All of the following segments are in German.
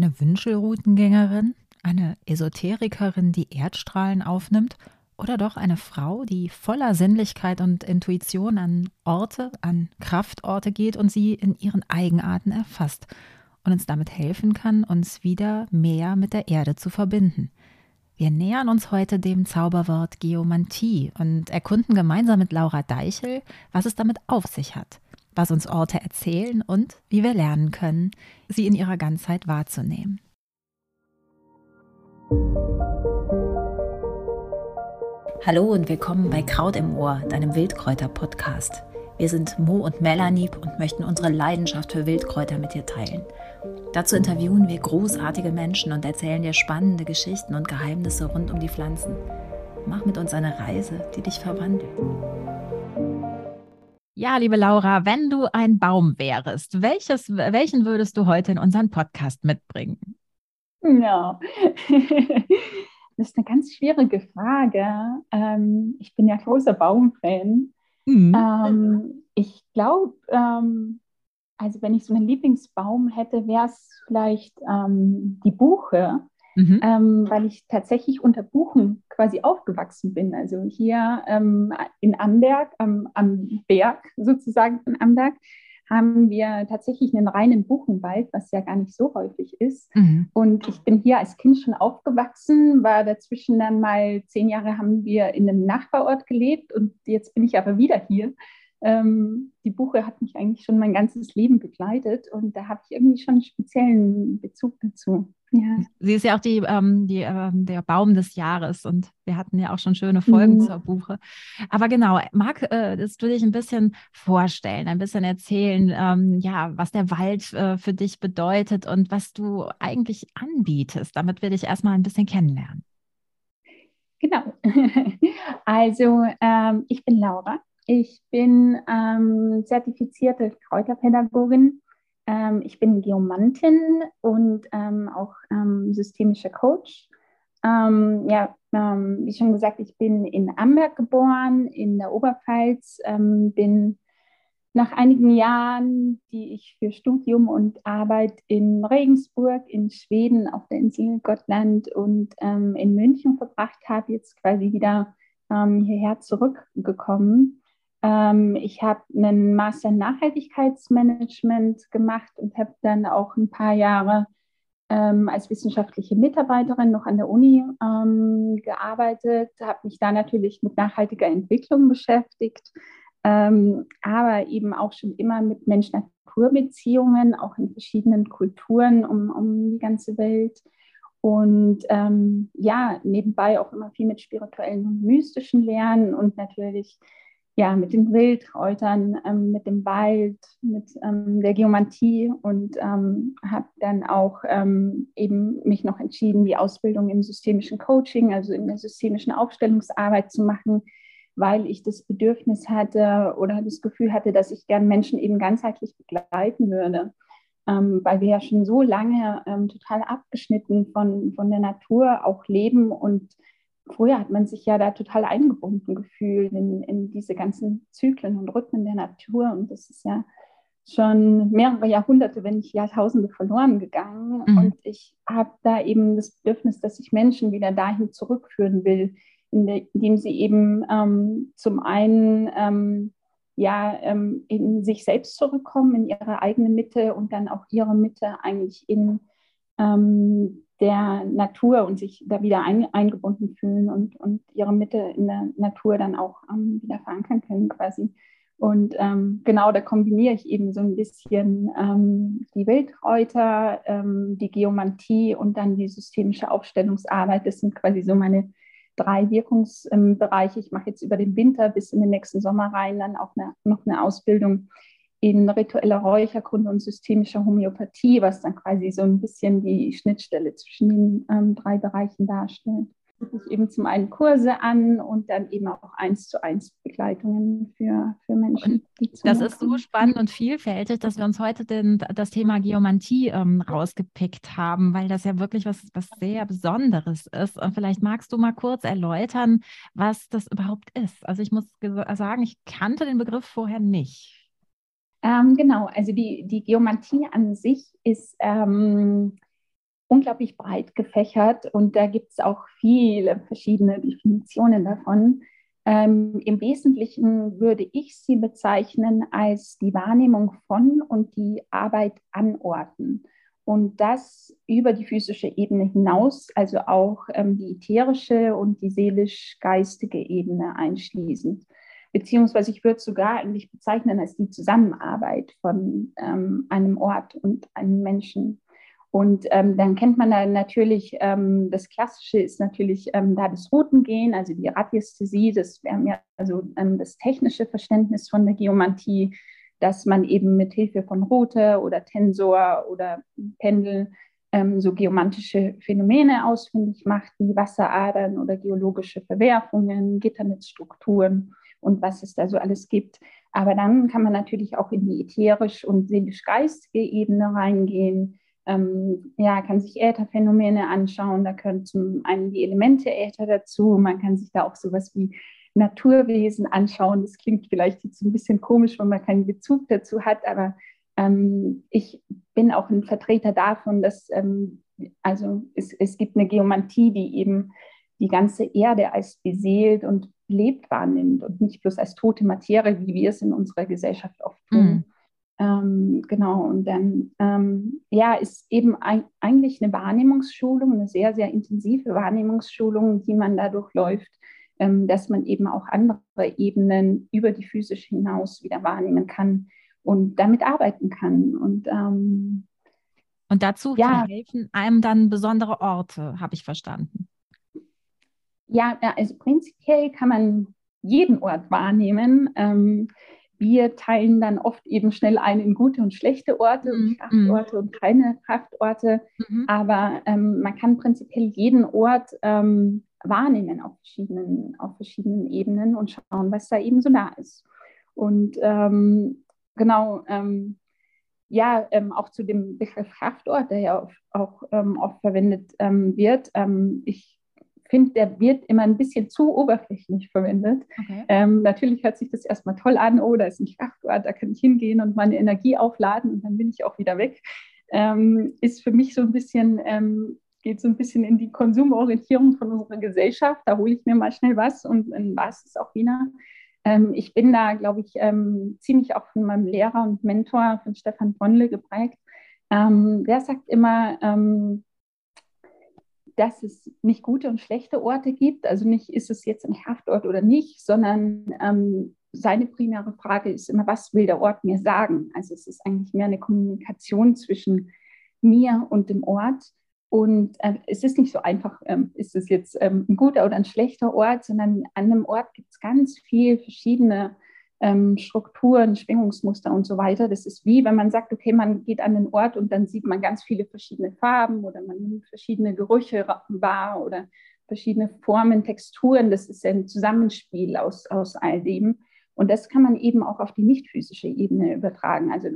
Eine Wünschelroutengängerin? Eine Esoterikerin, die Erdstrahlen aufnimmt? Oder doch eine Frau, die voller Sinnlichkeit und Intuition an Orte, an Kraftorte geht und sie in ihren Eigenarten erfasst und uns damit helfen kann, uns wieder mehr mit der Erde zu verbinden. Wir nähern uns heute dem Zauberwort Geomantie und erkunden gemeinsam mit Laura Deichel, was es damit auf sich hat, was uns Orte erzählen und wie wir lernen können, sie in ihrer Ganzheit wahrzunehmen. Hallo und willkommen bei Kraut im Ohr, deinem Wildkräuter-Podcast. Wir sind Mo und Melanie und möchten unsere Leidenschaft für Wildkräuter mit dir teilen. Dazu interviewen wir großartige Menschen und erzählen dir spannende Geschichten und Geheimnisse rund um die Pflanzen. Mach mit uns eine Reise, die dich verwandelt. Ja, liebe Laura, wenn du ein Baum wärst, welches, welchen würdest du heute in unseren Podcast mitbringen? Ja, Das ist eine ganz schwierige Frage. Ähm, ich bin ja großer Baumfan. Mhm. Ähm, ich glaube, ähm, also wenn ich so einen Lieblingsbaum hätte, wäre es vielleicht ähm, die Buche, mhm. Ähm, weil ich tatsächlich unter Buchen quasi aufgewachsen bin. Also hier ähm, in Amberg, am Berg sozusagen von Amberg, haben wir tatsächlich einen reinen Buchenwald, was ja gar nicht so häufig ist. Mhm. Und ich bin hier als Kind schon aufgewachsen, war dazwischen dann mal zehn Jahre haben wir in einem Nachbarort gelebt und jetzt bin ich aber wieder hier. Ähm, die Buche hat mich eigentlich schon mein ganzes Leben begleitet und da habe ich irgendwie schon einen speziellen Bezug dazu. Ja. Sie ist ja auch die, ähm, die, äh, der Baum des Jahres und wir hatten ja auch schon schöne Folgen mhm. zur Buche. Aber genau, mag äh, du dich ein bisschen vorstellen, ein bisschen erzählen, ähm, ja, was der Wald äh, für dich bedeutet und was du eigentlich anbietest, damit wir dich erstmal ein bisschen kennenlernen. Genau. also ähm, ich bin Laura. Ich bin ähm, zertifizierte Kräuterpädagogin ähm, ich bin Geomantin und ähm, auch ähm, systemischer Coach. Ähm, ja, ähm, wie schon gesagt, ich bin in Amberg geboren, in der Oberpfalz, ähm, bin nach einigen Jahren, die ich für Studium und Arbeit in Regensburg, in Schweden, auf der Insel Gottland und in München verbracht habe, jetzt quasi wieder hierher zurückgekommen ähm, ich habe einen Master in Nachhaltigkeitsmanagement gemacht und habe dann auch ein paar Jahre ähm, als wissenschaftliche Mitarbeiterin noch an der Uni ähm, gearbeitet, habe mich da natürlich mit nachhaltiger Entwicklung beschäftigt, ähm, aber eben auch schon immer mit Mensch-Natur-Beziehungen, auch in verschiedenen Kulturen um, um die ganze Welt. Und ähm, ja, nebenbei auch immer viel mit spirituellen und mystischen Lernen und natürlich ja, mit den Wildkräutern, ähm, mit dem Wald, mit ähm, der Geomantie und ähm, habe dann auch ähm, eben mich noch entschieden, die Ausbildung im systemischen Coaching, also in der systemischen Aufstellungsarbeit zu machen, weil ich das Bedürfnis hatte oder das Gefühl hatte, dass ich gern Menschen eben ganzheitlich begleiten würde. Ähm, weil wir ja schon so lange ähm, total abgeschnitten von, von der Natur auch leben und früher hat man sich ja da total eingebunden gefühlt in, in diese ganzen Zyklen und Rhythmen der Natur. Und das ist ja schon mehrere Jahrhunderte, wenn nicht Jahrtausende verloren gegangen. Mhm. Und ich habe da eben das Bedürfnis, dass ich Menschen wieder dahin zurückführen will, indem sie eben ähm, zum einen ähm, ja ähm, in sich selbst zurückkommen, in ihre eigene Mitte und dann auch ihre Mitte eigentlich in ähm, der Natur und sich da wieder ein, eingebunden fühlen und, und ihre Mitte in der Natur dann auch ähm, wieder verankern können quasi. Und ähm, genau, da kombiniere ich eben so ein bisschen ähm, die Wildkräuter, ähm, die Geomantie und dann die systemische Aufstellungsarbeit. Das sind quasi so meine drei Wirkungsbereiche. Ich mache jetzt über den Winter bis in den nächsten Sommer rein dann auch eine, noch eine Ausbildung in ritueller Räucherkunde und systemischer Homöopathie, was dann quasi so ein bisschen die Schnittstelle zwischen den ähm, drei Bereichen darstellt. Ich eben zum einen Kurse an und dann eben auch eins zu eins Begleitungen für, für Menschen. das ist so spannend und vielfältig, dass wir uns heute den, das Thema Geomantie ähm, rausgepickt haben, weil das ja wirklich was, was sehr Besonderes ist. Und vielleicht magst du mal kurz erläutern, was das überhaupt ist. Also ich muss sagen, ich kannte den Begriff vorher nicht. Ähm, genau, also die, die Geomantie an sich ist, ähm, unglaublich breit gefächert und da gibt es auch viele verschiedene Definitionen davon. Ähm, Im Wesentlichen würde ich sie bezeichnen als die Wahrnehmung von und die Arbeit an Orten. Und das über die physische Ebene hinaus, also auch ähm, die ätherische und die seelisch-geistige Ebene einschließend. Beziehungsweise ich würde es sogar eigentlich bezeichnen als die Zusammenarbeit von ähm, einem Ort und einem Menschen. Und ähm, dann kennt man da natürlich, ähm, das Klassische ist natürlich ähm, da das Routengehen, also die Radiästhesie, das wäre mir also ähm, das technische Verständnis von der Geomantie, dass man eben mit Hilfe von Route oder Tensor oder Pendel ähm, so geomantische Phänomene ausfindig macht, wie Wasseradern oder geologische Verwerfungen, Gitternetzstrukturen und was es da so alles gibt. Aber dann kann man natürlich auch in die ätherisch und seelisch-geistige Ebene reingehen ähm, ja, kann sich Ätherphänomene anschauen. Da können zum einen die Elemente Äther dazu. Man kann sich da auch sowas wie Naturwesen anschauen. Das klingt vielleicht jetzt ein bisschen komisch, wenn man keinen Bezug dazu hat, aber ähm, ich bin auch ein Vertreter davon, dass ähm, also es, es gibt eine Geomantie, die eben die ganze Erde als beseelt und lebt wahrnimmt und nicht bloß als tote Materie, wie wir es in unserer Gesellschaft oft tun. Mhm. Ähm, genau, und dann ähm, ja, ist eben ein, eigentlich eine Wahrnehmungsschulung, eine sehr, sehr intensive Wahrnehmungsschulung, die man dadurch läuft, ähm, dass man eben auch andere Ebenen über die physische hinaus wieder wahrnehmen kann und damit arbeiten kann. Und, ähm, und dazu ja, helfen einem dann besondere Orte, habe ich verstanden. Ja, also prinzipiell kann man jeden Ort wahrnehmen. Ähm, wir teilen dann oft eben schnell ein in gute und schlechte Orte mhm. und Kraftorte und keine Kraftorte. Mhm. Aber ähm, man kann prinzipiell jeden Ort ähm, wahrnehmen auf verschiedenen, auf verschiedenen Ebenen und schauen, was da eben so da ist. Und ähm, genau, ähm, ja, ähm, auch zu dem Begriff Kraftort, der ja auch, auch ähm, oft verwendet wird. ich finde, der wird immer ein bisschen zu oberflächlich verwendet. Okay. Ähm, natürlich hört sich das erstmal toll an, oh, da ist ein Kraftort, da kann ich hingehen und meine Energie aufladen und dann bin ich auch wieder weg. Ähm, ist für mich so ein bisschen, ähm, geht so ein bisschen in die Konsumorientierung von unserer Gesellschaft. Da hole ich mir mal schnell was und dann war es auch wieder. Ähm, ich bin da, glaube ich, ähm, ziemlich auch von meinem Lehrer und Mentor, von Stefan Bonnle, geprägt. Ähm, der sagt immer, dass es nicht gute und schlechte Orte gibt. Also nicht, ist es jetzt ein Haftort oder nicht, sondern ähm, seine primäre Frage ist immer, was will der Ort mir sagen? Also es ist eigentlich mehr eine Kommunikation zwischen mir und dem Ort. Und äh, es ist nicht so einfach, ähm, ist es jetzt ähm, ein guter oder ein schlechter Ort, sondern an einem Ort gibt es ganz viele verschiedene ähm, Strukturen, Schwingungsmuster und so weiter. Das ist wie, wenn man sagt, okay, man geht an den Ort und dann sieht man ganz viele verschiedene Farben oder man nimmt verschiedene Gerüche wahr oder verschiedene Formen, Texturen. Das ist ein Zusammenspiel aus, aus all dem. Und das kann man eben auch auf die nicht physische Ebene übertragen. Also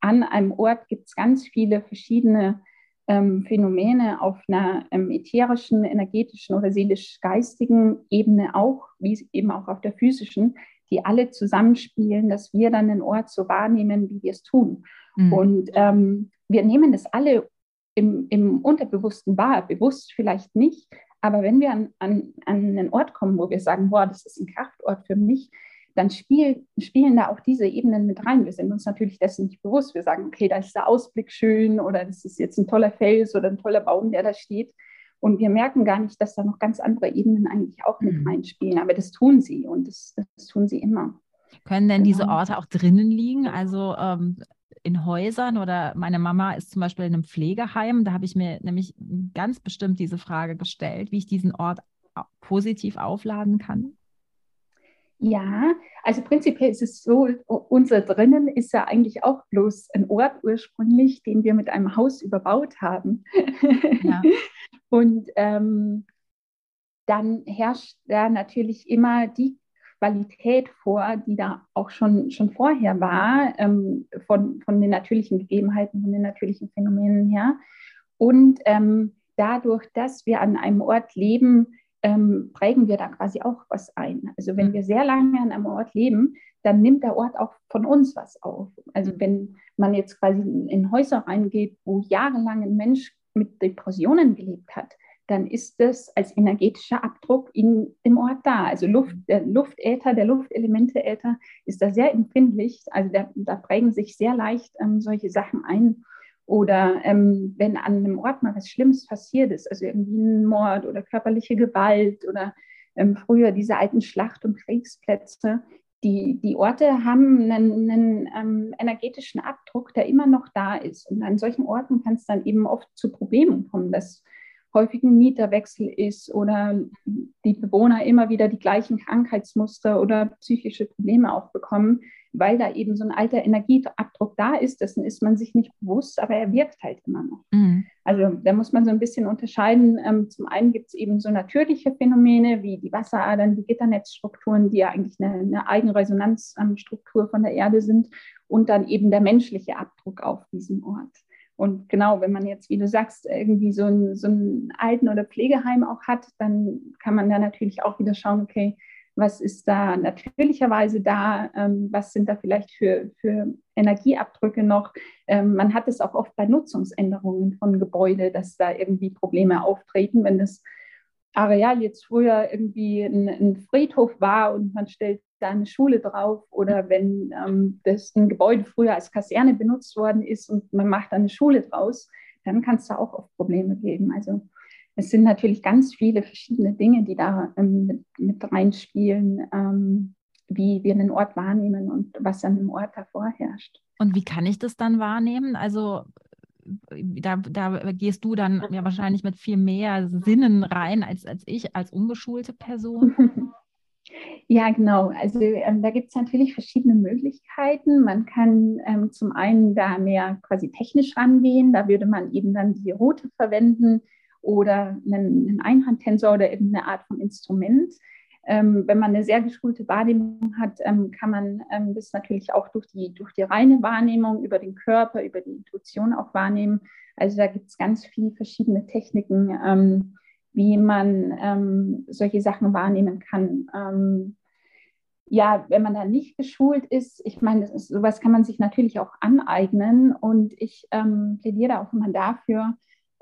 an einem Ort gibt es ganz viele verschiedene ähm, Phänomene auf einer ähm, ätherischen, energetischen oder seelisch-geistigen Ebene auch, wie eben auch auf der physischen, die alle zusammenspielen, dass wir dann den Ort so wahrnehmen, wie wir es tun. Mhm. Und ähm, wir nehmen das alle im, im Unterbewussten wahr, bewusst vielleicht nicht. Aber wenn wir an, an, an einen Ort kommen, wo wir sagen, boah, das ist ein Kraftort für mich, dann spiel, spielen da auch diese Ebenen mit rein. Wir sind uns natürlich dessen nicht bewusst. Wir sagen, okay, da ist der Ausblick schön oder das ist jetzt ein toller Fels oder ein toller Baum, der da steht. Und wir merken gar nicht, dass da noch ganz andere Ebenen eigentlich auch mit mhm. reinspielen. Aber das tun sie und das, das tun sie immer. Können denn genau. diese Orte auch drinnen liegen? Also ähm, in Häusern oder meine Mama ist zum Beispiel in einem Pflegeheim. Da habe ich mir nämlich ganz bestimmt diese Frage gestellt, wie ich diesen Ort positiv aufladen kann. Ja, also prinzipiell ist es so, unser drinnen ist ja eigentlich auch bloß ein Ort ursprünglich, den wir mit einem Haus überbaut haben. Ja. Und ähm, dann herrscht da natürlich immer die Qualität vor, die da auch schon, schon vorher war, ähm, von, von den natürlichen Gegebenheiten, von den natürlichen Phänomenen her. Und ähm, dadurch, dass wir an einem Ort leben, ähm, prägen wir da quasi auch was ein. Also wenn mhm. wir sehr lange an einem Ort leben, dann nimmt der Ort auch von uns was auf. Also wenn man jetzt quasi in Häuser reingeht, wo jahrelang ein Mensch mit Depressionen gelebt hat, dann ist das als energetischer Abdruck in dem Ort da. Also Luft, der Luftäther, der Luftelementeäther ist da sehr empfindlich. Also da, da prägen sich sehr leicht ähm, solche Sachen ein. Oder ähm, wenn an einem Ort mal was Schlimmes passiert ist, also irgendwie ein Mord oder körperliche Gewalt oder ähm, früher diese alten Schlacht- und Kriegsplätze, die, die Orte haben einen, einen ähm, energetischen Abdruck, der immer noch da ist. Und an solchen Orten kann es dann eben oft zu Problemen kommen, dass häufig ein Mieterwechsel ist oder die Bewohner immer wieder die gleichen Krankheitsmuster oder psychische Probleme auch bekommen, weil da eben so ein alter Energieabdruck da ist. Dessen ist man sich nicht bewusst, aber er wirkt halt immer noch. Mhm. Also da muss man so ein bisschen unterscheiden. Ähm, zum einen gibt es eben so natürliche Phänomene wie die Wasseradern, die Gitternetzstrukturen, die ja eigentlich eine, eine Eigenresonanzstruktur von der Erde sind und dann eben der menschliche Abdruck auf diesem Ort. Und genau, wenn man jetzt, wie du sagst, irgendwie so ein, so ein Alten- oder Pflegeheim auch hat, dann kann man da natürlich auch wieder schauen, okay, was ist da natürlicherweise da, ähm, was sind da vielleicht für, für Energieabdrücke noch. Ähm, man hat es auch oft bei Nutzungsänderungen von Gebäude, dass da irgendwie Probleme auftreten, wenn das Areal jetzt früher irgendwie ein, ein Friedhof war und man stellt da eine Schule drauf oder wenn ähm, das ein Gebäude früher als Kaserne benutzt worden ist und man macht da eine Schule draus, dann kann es da auch oft Probleme geben. Also es sind natürlich ganz viele verschiedene Dinge, die da ähm, mit, mit, reinspielen, ähm, wie wir einen Ort wahrnehmen und was an dem Ort davor herrscht. Und wie kann ich das dann wahrnehmen? Also da, da gehst du dann ja wahrscheinlich mit viel mehr Sinnen rein als, als ich, als ungeschulte Person. Ja, genau. Also ähm, da gibt es natürlich verschiedene Möglichkeiten. Man kann ähm, zum einen da mehr quasi technisch rangehen. Da würde man eben dann die Route verwenden oder einen, einen Einhandtensor oder irgendeine Art von Instrument. Ähm, wenn man eine sehr geschulte Wahrnehmung hat, ähm, kann man ähm, das natürlich auch durch die, durch die reine Wahrnehmung, über den Körper, über die Intuition auch wahrnehmen. Also da gibt es ganz viele verschiedene Techniken, ähm, wie man ähm, solche Sachen wahrnehmen kann. Ähm, ja, wenn man da nicht geschult ist, ich meine, sowas kann man sich natürlich auch aneignen und ich plädiere auch immer dafür,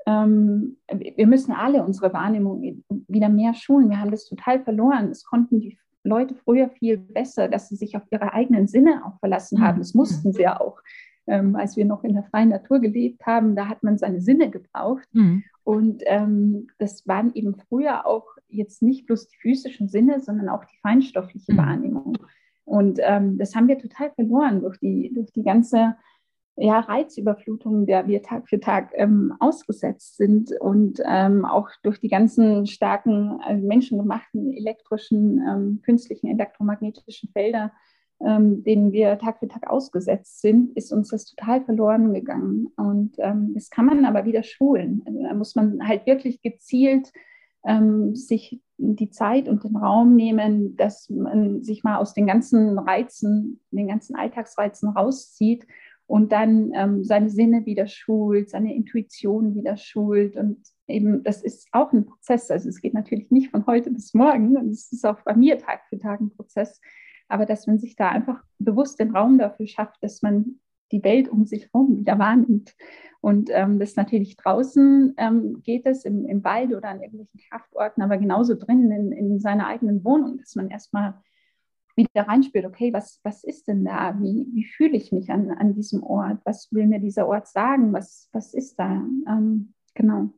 wir müssen alle unsere Wahrnehmung wieder mehr schulen. Wir haben das total verloren. Es konnten die Leute früher viel besser, dass sie sich auf ihre eigenen Sinne auch verlassen haben. Das mussten sie ja auch. Ähm, als wir noch in der freien Natur gelebt haben, da hat man seine Sinne gebraucht. Mhm. Und ähm, das waren eben früher auch jetzt nicht bloß die physischen Sinne, sondern auch die feinstoffliche mhm. Wahrnehmung. Und ähm, das haben wir total verloren durch die, durch die ganze ja, Reizüberflutung, der wir Tag für Tag ähm, ausgesetzt sind und ähm, auch durch die ganzen starken äh, menschengemachten elektrischen, ähm, künstlichen, elektromagnetischen Felder, ähm, denen wir Tag für Tag ausgesetzt sind, ist uns das total verloren gegangen. Und ähm, das kann man aber wieder schulen. Also da muss man halt wirklich gezielt ähm, sich die Zeit und den Raum nehmen, dass man sich mal aus den ganzen Reizen, den ganzen Alltagsreizen rauszieht und dann ähm, seine Sinne wieder schult, seine Intuition wieder schult. Und eben, das ist auch ein Prozess. Also es geht natürlich nicht von heute bis morgen. Und es ist auch bei mir Tag für Tag ein Prozess. Aber dass man sich da einfach bewusst den Raum dafür schafft, dass man die Welt um sich herum wieder wahrnimmt. Und ähm, das natürlich draußen ähm, geht es im, im Wald oder an irgendwelchen Kraftorten, aber genauso drinnen in, in seiner eigenen Wohnung, dass man erstmal wieder reinspürt, okay, was, was ist denn da? Wie, wie fühle ich mich an, an diesem Ort? Was will mir dieser Ort sagen? Was, was ist da? Ähm, genau.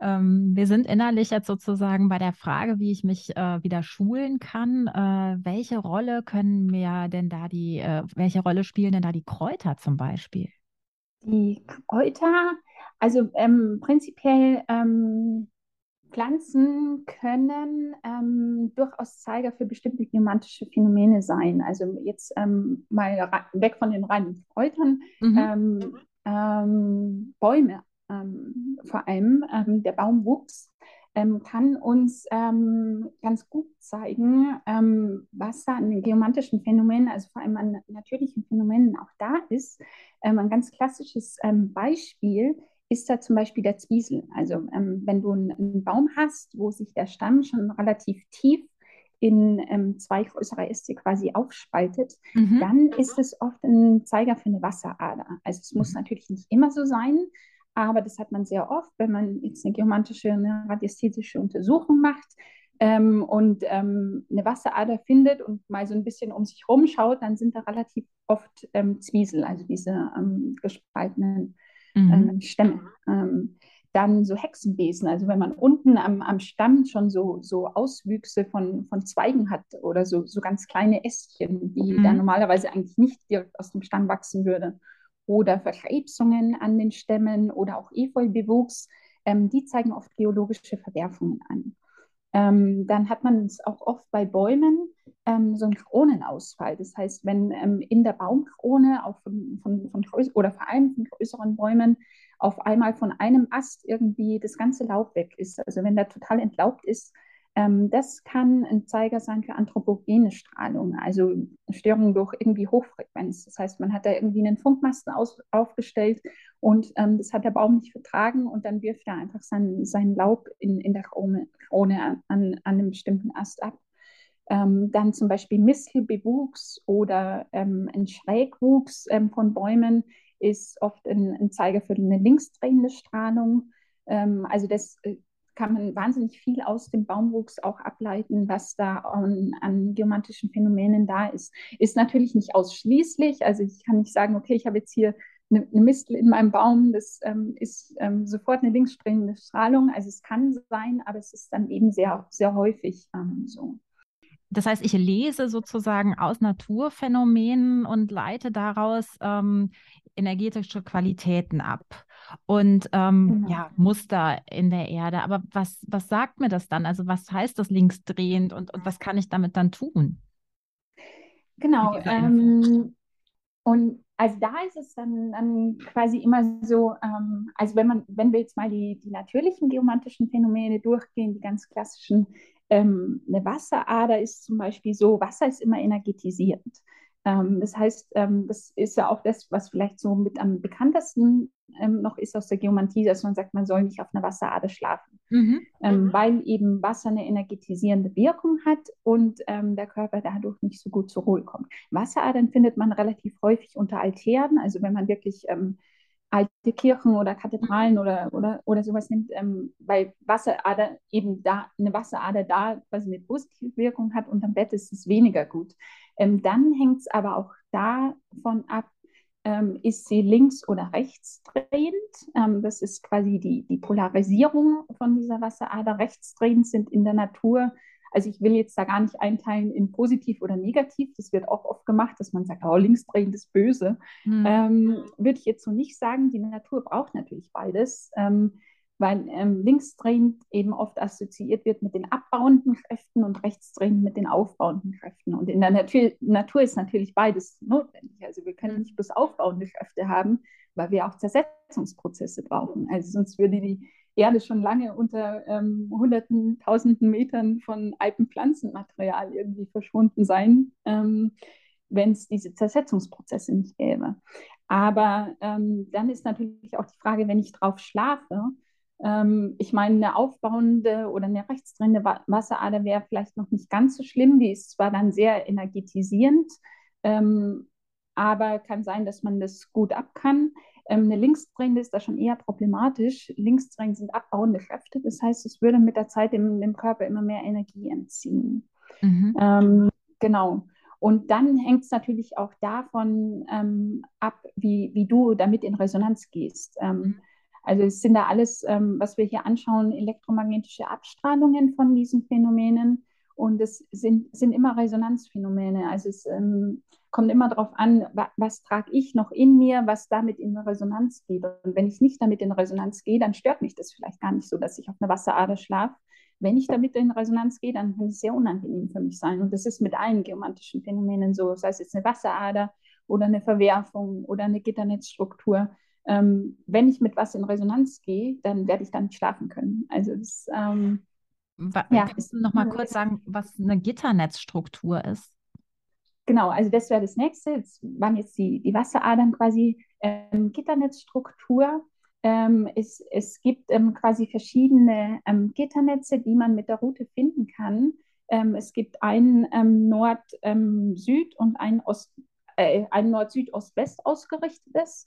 Ähm, wir sind innerlich jetzt sozusagen bei der Frage, wie ich mich äh, wieder schulen kann. Äh, welche Rolle können mir denn da die, äh, welche Rolle spielen denn da die Kräuter zum Beispiel? Die Kräuter, also ähm, prinzipiell ähm, Pflanzen können ähm, durchaus Zeiger für bestimmte geomantische Phänomene sein. Also jetzt ähm, mal weg von den reinen Kräutern. Mhm. Ähm, ähm Bäume ähm, vor allem, ähm, der Baumwuchs kann uns ganz gut zeigen, was da an geomantischen Phänomenen, also vor allem an natürlichen Phänomenen auch da ist. ein ganz klassisches Beispiel ist da zum Beispiel der Zwiesel. Also ähm, wenn du einen, Baum hast, wo sich der Stamm schon relativ tief in ähm, zwei größere Äste quasi aufspaltet, mhm. dann ist es oft ein Zeiger für eine Wasserader. Also es muss mhm. natürlich nicht immer so sein, aber das hat man sehr oft, wenn man jetzt eine geomantische, eine radiästhetische Untersuchung macht ähm, und ähm, eine Wasserader findet und mal so ein bisschen um sich rumschaut, dann sind da relativ oft ähm, Zwiesel, also diese ähm, gespaltenen mhm. Ähm, Stämme. Ähm, dann so Hexenbesen, also wenn man unten am, am Stamm schon so, so Auswüchse von, von Zweigen hat oder so, so ganz kleine Ästchen, die mhm. da normalerweise eigentlich nicht direkt aus dem Stamm wachsen würde. Oder Verkrebsungen an den Stämmen oder auch Efeubewuchs, ähm, die zeigen oft geologische Verwerfungen an. Ähm, dann hat man es auch oft bei Bäumen ähm, so einen Kronenausfall. Das heißt, wenn ähm, in der Baumkrone auch von, von, von oder vor allem von größeren Bäumen auf einmal von einem Ast irgendwie das ganze Laub weg ist, also wenn der total entlaubt ist, ähm, das kann ein Zeiger sein für anthropogene Strahlung, also Störungen durch irgendwie Hochfrequenz. Das heißt, man hat da irgendwie einen Funkmasten aus, aufgestellt und ähm, das hat der Baum nicht vertragen und dann wirft er einfach sein, sein Laub in, in der Krone, Krone an, an, einem bestimmten Ast ab. Ähm, dann zum Beispiel Mistelbewuchs oder ähm, ein Schrägwuchs ähm, von Bäumen ist oft ein, ein, Zeiger für eine linksdrehende Strahlung. Ähm, also das äh, kann man wahnsinnig viel aus dem Baumwuchs auch ableiten, was da an, an geomantischen Phänomenen da ist. Ist natürlich nicht ausschließlich. Also ich kann nicht sagen, okay, ich habe jetzt hier eine, eine Mistel in meinem Baum, das ähm, ist ähm, sofort eine linksdrehende Strahlung. Also es kann sein, aber es ist dann eben sehr, sehr häufig ähm, so. Das heißt, ich lese sozusagen aus Naturphänomenen und leite daraus ähm, energetische Qualitäten ab und ähm, genau. ja, Muster in der Erde. Aber was, was sagt mir das dann? Also was heißt das linksdrehend und, und was kann ich damit dann tun? Genau. Ähm, und also da ist es dann, dann quasi immer so, ähm, also wenn man, wenn wir jetzt mal die, die natürlichen geomantischen Phänomene durchgehen, die ganz klassischen, ähm, eine Wasserader ist zum Beispiel so, Wasser ist immer energetisierend. Ähm, das heißt, ähm, das ist ja auch das, was vielleicht so mit am bekanntesten ähm, noch ist aus der Geomantie, dass man sagt, man soll nicht auf einer Wasserader schlafen, mhm. Ähm, mhm. weil eben Wasser eine energetisierende Wirkung hat und ähm, der Körper dadurch nicht so gut zur Ruhe kommt. Wasseradern findet man relativ häufig unter Altären, also wenn man wirklich ähm, alte Kirchen oder Kathedralen oder, oder, oder sowas nimmt, ähm, weil Wasserader eben da, eine Wasserader da quasi eine positive Wirkung hat und am Bett ist es weniger gut. Ähm, dann hängt es aber auch davon ab, ähm, ist sie links oder rechts drehend. Ähm, das ist quasi die, die Polarisierung von dieser Wasserader. Rechtsdrehend sind in der Natur also ich will jetzt da gar nicht einteilen in positiv oder negativ. Das wird auch oft gemacht, dass man sagt, oh, linksdrehend ist böse. Mhm. Ähm, würde ich jetzt so nicht sagen. Die Natur braucht natürlich beides, ähm, weil ähm, linksdrehend eben oft assoziiert wird mit den abbauenden Kräften und rechtsdrehend mit den aufbauenden Kräften. Und in der Natur, Natur ist natürlich beides notwendig. Also wir können hm. nicht bloß aufbauende Kräfte haben, weil wir auch Zersetzungsprozesse brauchen. Also sonst würde die Erde schon lange unter ähm, hunderten, tausenden Metern von Alpenpflanzenmaterial irgendwie verschwunden sein, ähm, wenn es diese Zersetzungsprozesse nicht gäbe. Aber ähm, dann ist natürlich auch die Frage, wenn ich drauf schlafe, ähm, ich meine, eine aufbauende oder eine rechtsdrehende Wasserader wäre vielleicht noch nicht ganz so schlimm, die ist zwar dann sehr energetisierend, ähm, aber kann sein, dass man das gut ab kann. Ähm, eine linksdrehende ist da schon eher problematisch. Linksdrehend sind abbauende Kräfte. Das heißt, es würde mit der Zeit dem, dem Körper immer mehr Energie entziehen. Mhm. Ähm, genau. Und dann hängt es natürlich auch davon ähm, ab, wie, wie du damit in Resonanz gehst. Ähm, mhm. Also es sind da alles, ähm, was wir hier anschauen, elektromagnetische Abstrahlungen von diesen Phänomenen. Und es sind, sind immer Resonanzphänomene. Also es ähm, kommt immer darauf an, wa was trage ich noch in mir, was damit in Resonanz geht. Und wenn ich nicht damit in Resonanz gehe, dann stört mich das vielleicht gar nicht so, dass ich auf einer Wasserader schlafe. Wenn ich damit in Resonanz gehe, dann kann es sehr unangenehm für mich sein. Und das ist mit allen geomantischen Phänomenen so, sei es jetzt eine Wasserader oder eine Verwerfung oder eine Gitternetzstruktur. Ähm, wenn ich mit was in Resonanz gehe, dann werde ich dann nicht schlafen können. Also das, ähm, ja, Kannst du noch mal kurz sagen, was eine Gitternetzstruktur ist? Genau, also das wäre das nächste. Jetzt waren jetzt die, die Wasseradern quasi ähm, Gitternetzstruktur. Ähm, es, es gibt ähm, quasi verschiedene ähm, Gitternetze, die man mit der Route finden kann. Ähm, es gibt ein ähm, Nord-Süd und ein, Ost, äh, ein Nord-Süd-Ost-West ausgerichtetes.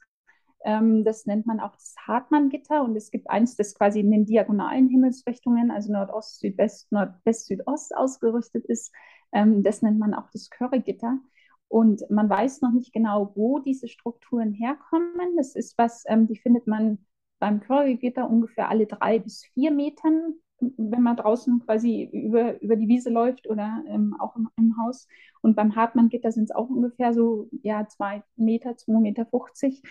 Ähm, das nennt man auch das Hartmann-Gitter und es gibt eins, das quasi in den diagonalen Himmelsrichtungen, also Nordost, Südwest, Nordwest, Südost ausgerüstet ist. Ähm, das nennt man auch das Curry-Gitter. Und man weiß noch nicht genau, wo diese Strukturen herkommen. Das ist was, ähm, die findet man beim Curry-Gitter ungefähr alle drei bis vier Metern wenn man draußen quasi über, über die Wiese läuft oder ähm, auch im, im, Haus. Und beim Hartmann-Gitter sind es auch ungefähr so ja, zwei Meter, zwei Meter. 50.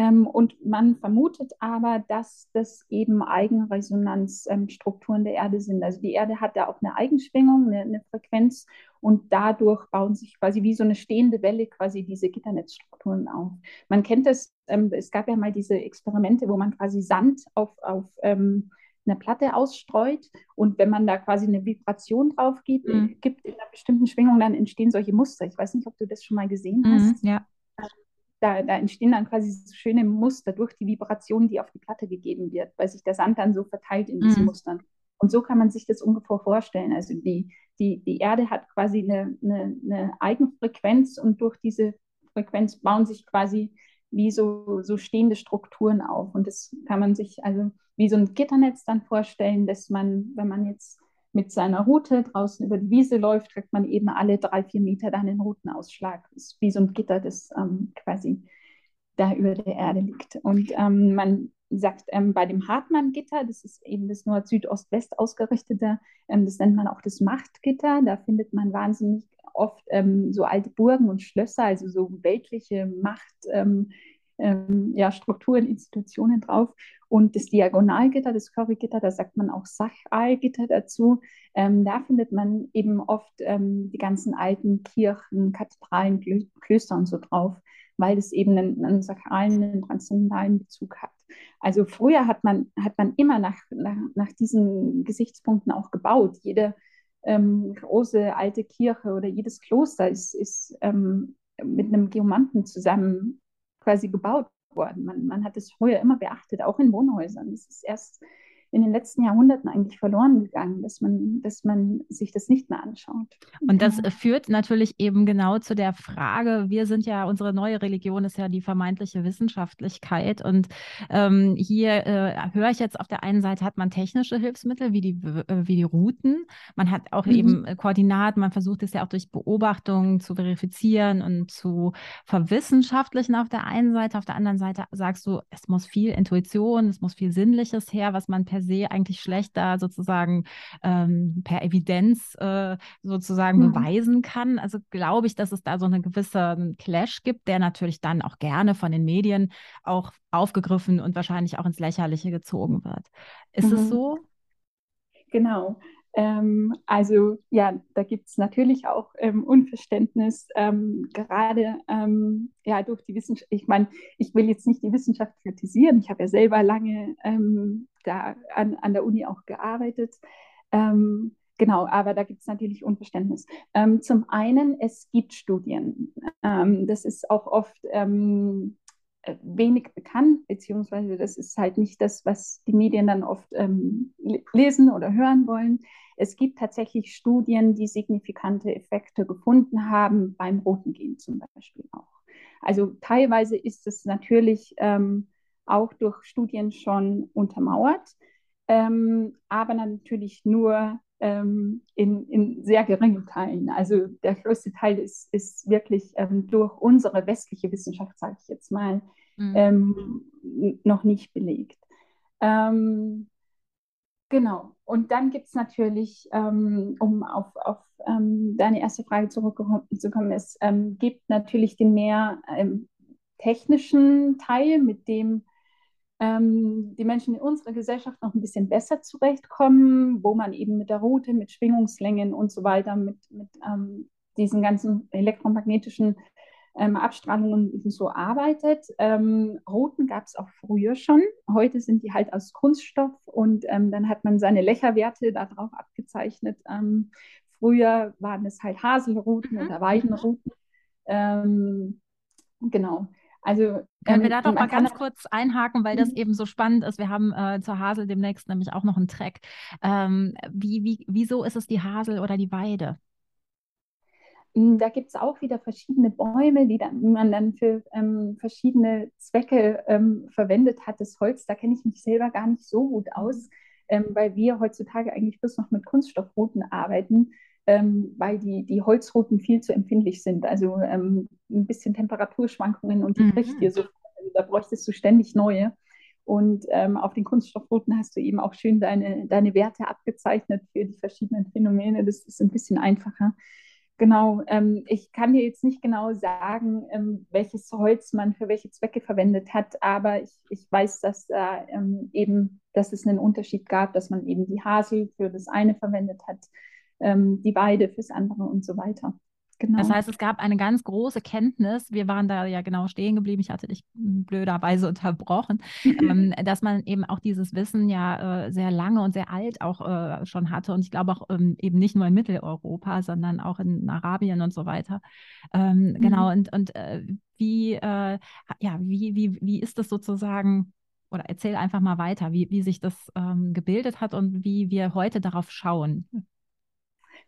Ähm, und man vermutet aber, dass das eben Eigenresonanzstrukturen ähm, der Erde sind. Also die Erde hat da auch eine Eigenschwingung, eine, eine, Frequenz und dadurch bauen sich quasi wie so eine stehende Welle quasi diese Gitternetzstrukturen auf. Man kennt das, ähm, es gab ja mal diese Experimente, wo man quasi Sand auf, auf ähm, eine Platte ausstreut und wenn man da quasi eine Vibration drauf gibt, mhm. gibt in einer bestimmten Schwingung, dann entstehen solche Muster. Ich weiß nicht, ob du das schon mal gesehen mhm, hast. Ja. Da, da, entstehen dann quasi so schöne Muster durch die Vibration, die auf die Platte gegeben wird, weil sich der Sand dann so verteilt in diesen mhm. Mustern. Und so kann man sich das ungefähr vorstellen. Also die, die, die Erde hat quasi eine, eine, eine Eigenfrequenz und durch diese Frequenz bauen sich quasi wie so, so stehende Strukturen auf. Und das kann man sich also wie so ein Gitternetz dann vorstellen, dass man, wenn man jetzt mit seiner Route draußen über die Wiese läuft, kriegt man eben alle drei, vier Meter dann den Routenausschlag. Das ist wie so ein Gitter, das ähm, quasi da über der Erde liegt. Und ähm, man sagt ähm, bei dem Hartmann-Gitter, das ist eben das Nord-Süd-Ost-West ausgerichtete, ähm, das nennt man auch das Machtgitter. Da findet man wahnsinnig oft ähm, so alte Burgen und Schlösser, also so weltliche Macht. Ähm, ja, Strukturen, Institutionen drauf. Und das Diagonalgitter, das Currygitter, da sagt man auch Sachalgitter dazu. Ähm, da findet man eben oft ähm, die ganzen alten Kirchen, Kathedralen, Klöster und so drauf, weil es eben einen, einen sakralen, einen transzendentalen Bezug hat. Also früher hat man, hat man immer nach, nach, nach diesen Gesichtspunkten auch gebaut. Jede ähm, große alte Kirche oder jedes Kloster ist, ist ähm, mit einem Geomanten zusammen quasi gebaut worden. Man, man hat es früher immer beachtet, auch in Wohnhäusern. Es ist erst in den letzten Jahrhunderten eigentlich verloren gegangen, dass man, dass man sich das nicht mehr anschaut. Und das ja. führt natürlich eben genau zu der Frage, wir sind ja, unsere neue Religion ist ja die vermeintliche Wissenschaftlichkeit. Und ähm, hier äh, höre ich jetzt auf der einen Seite hat man technische Hilfsmittel wie die, äh, wie die Routen. Man hat auch mhm. eben äh, Koordinaten, man versucht es ja auch durch Beobachtungen zu verifizieren und zu verwissenschaftlichen auf der einen Seite. Auf der anderen Seite sagst du, es muss viel Intuition, es muss viel Sinnliches her, was man per per se eigentlich schlecht da sozusagen ähm, per Evidenz äh, sozusagen mhm. beweisen kann. Also glaube ich, dass es da so eine gewisse Clash gibt, der natürlich dann auch gerne von den Medien auch aufgegriffen und wahrscheinlich auch ins Lächerliche gezogen wird. Ist mhm. es so? Genau. Ähm, also ja, da gibt es natürlich auch ähm, Unverständnis, ähm, gerade ähm, ja, durch die Wissenschaft. Ich meine, ich will jetzt nicht die Wissenschaft kritisieren. Ich habe ja selber lange ähm, da an, an der Uni auch gearbeitet. Ähm, genau, aber da gibt es natürlich Unverständnis. zum einen, es gibt Studien. das ist auch oft äh, wenig bekannt, beziehungsweise das ist halt nicht das, was die Medien dann oft ähm, lesen oder hören wollen. Es gibt tatsächlich Studien, die signifikante Effekte gefunden haben, beim roten Gen zum Beispiel auch. Also teilweise ist es natürlich ähm, auch durch Studien schon untermauert, ähm, aber natürlich nur ähm, in, in, sehr geringen Teilen. Also der größte Teil ist, ist wirklich ähm, durch unsere westliche Wissenschaft, sage ich jetzt mal, mhm. ähm, noch nicht belegt. Ähm, genau. Und dann gibt es natürlich, ähm, um auf, auf ähm, deine erste Frage zurückzukommen, es gibt natürlich den mehr technischen Teil, mit dem ähm, die Menschen in unserer Gesellschaft noch ein bisschen besser zurechtkommen, wo man eben mit der Route, mit Schwingungslängen und so weiter, mit, mit ähm, diesen ganzen elektromagnetischen ähm, Abstrahlungen so arbeitet. Ähm, Routen gab es auch früher schon. Heute sind die halt aus Kunststoff und ähm, dann hat man seine Lächerwerte darauf abgezeichnet. Ähm, früher waren es halt Haselrouten mhm. oder Weidenrouten. Ähm, genau. Also können wir ähm, da doch mal ganz kurz einhaken, weil das mhm. eben so spannend ist. Wir haben äh, zur Hasel demnächst nämlich auch noch einen Track. Ähm, wie, wie, wieso ist es die Hasel oder die Weide? hm, da gibt es auch wieder verschiedene Bäume, die dann, man dann für ähm, verschiedene Zwecke ähm, verwendet hat. Das Holz, da kenne ich mich selber gar nicht so gut aus, ähm, weil wir heutzutage eigentlich bloß noch mit Kunststoffruten arbeiten, ähm, weil die, die Holzruten viel zu empfindlich sind. Also ähm, ein bisschen Temperaturschwankungen und die mhm. bricht dir so. Also da bräuchtest du ständig neue. Und ähm, auf den Kunststoffrouten hast du eben auch schön deine, deine Werte abgezeichnet für die verschiedenen Phänomene. Das ist ein bisschen einfacher. Genau, ähm, ich kann dir jetzt nicht genau sagen, ähm, welches Holz man für welche Zwecke verwendet hat, aber ich, ich weiß, dass äh, ähm, eben, dass es einen Unterschied gab, dass man eben die Hasel für das eine verwendet hat, ähm, die Weide fürs andere und so weiter. Genau. Das heißt, es gab eine ganz große Kenntnis. Wir waren da ja genau stehen geblieben. Ich hatte dich blöderweise unterbrochen, ähm, dass man eben auch dieses Wissen ja äh, sehr lange und sehr alt auch äh, schon hatte. Und ich glaube auch ähm, eben nicht nur in Mitteleuropa, sondern auch in Arabien und so weiter. Ähm, genau, mhm. Genau. Und, und äh, wie, äh, ja, wie, wie, wie ist das sozusagen? Oder erzähl einfach mal weiter, wie, wie sich das ähm, gebildet hat und wie wir heute darauf schauen.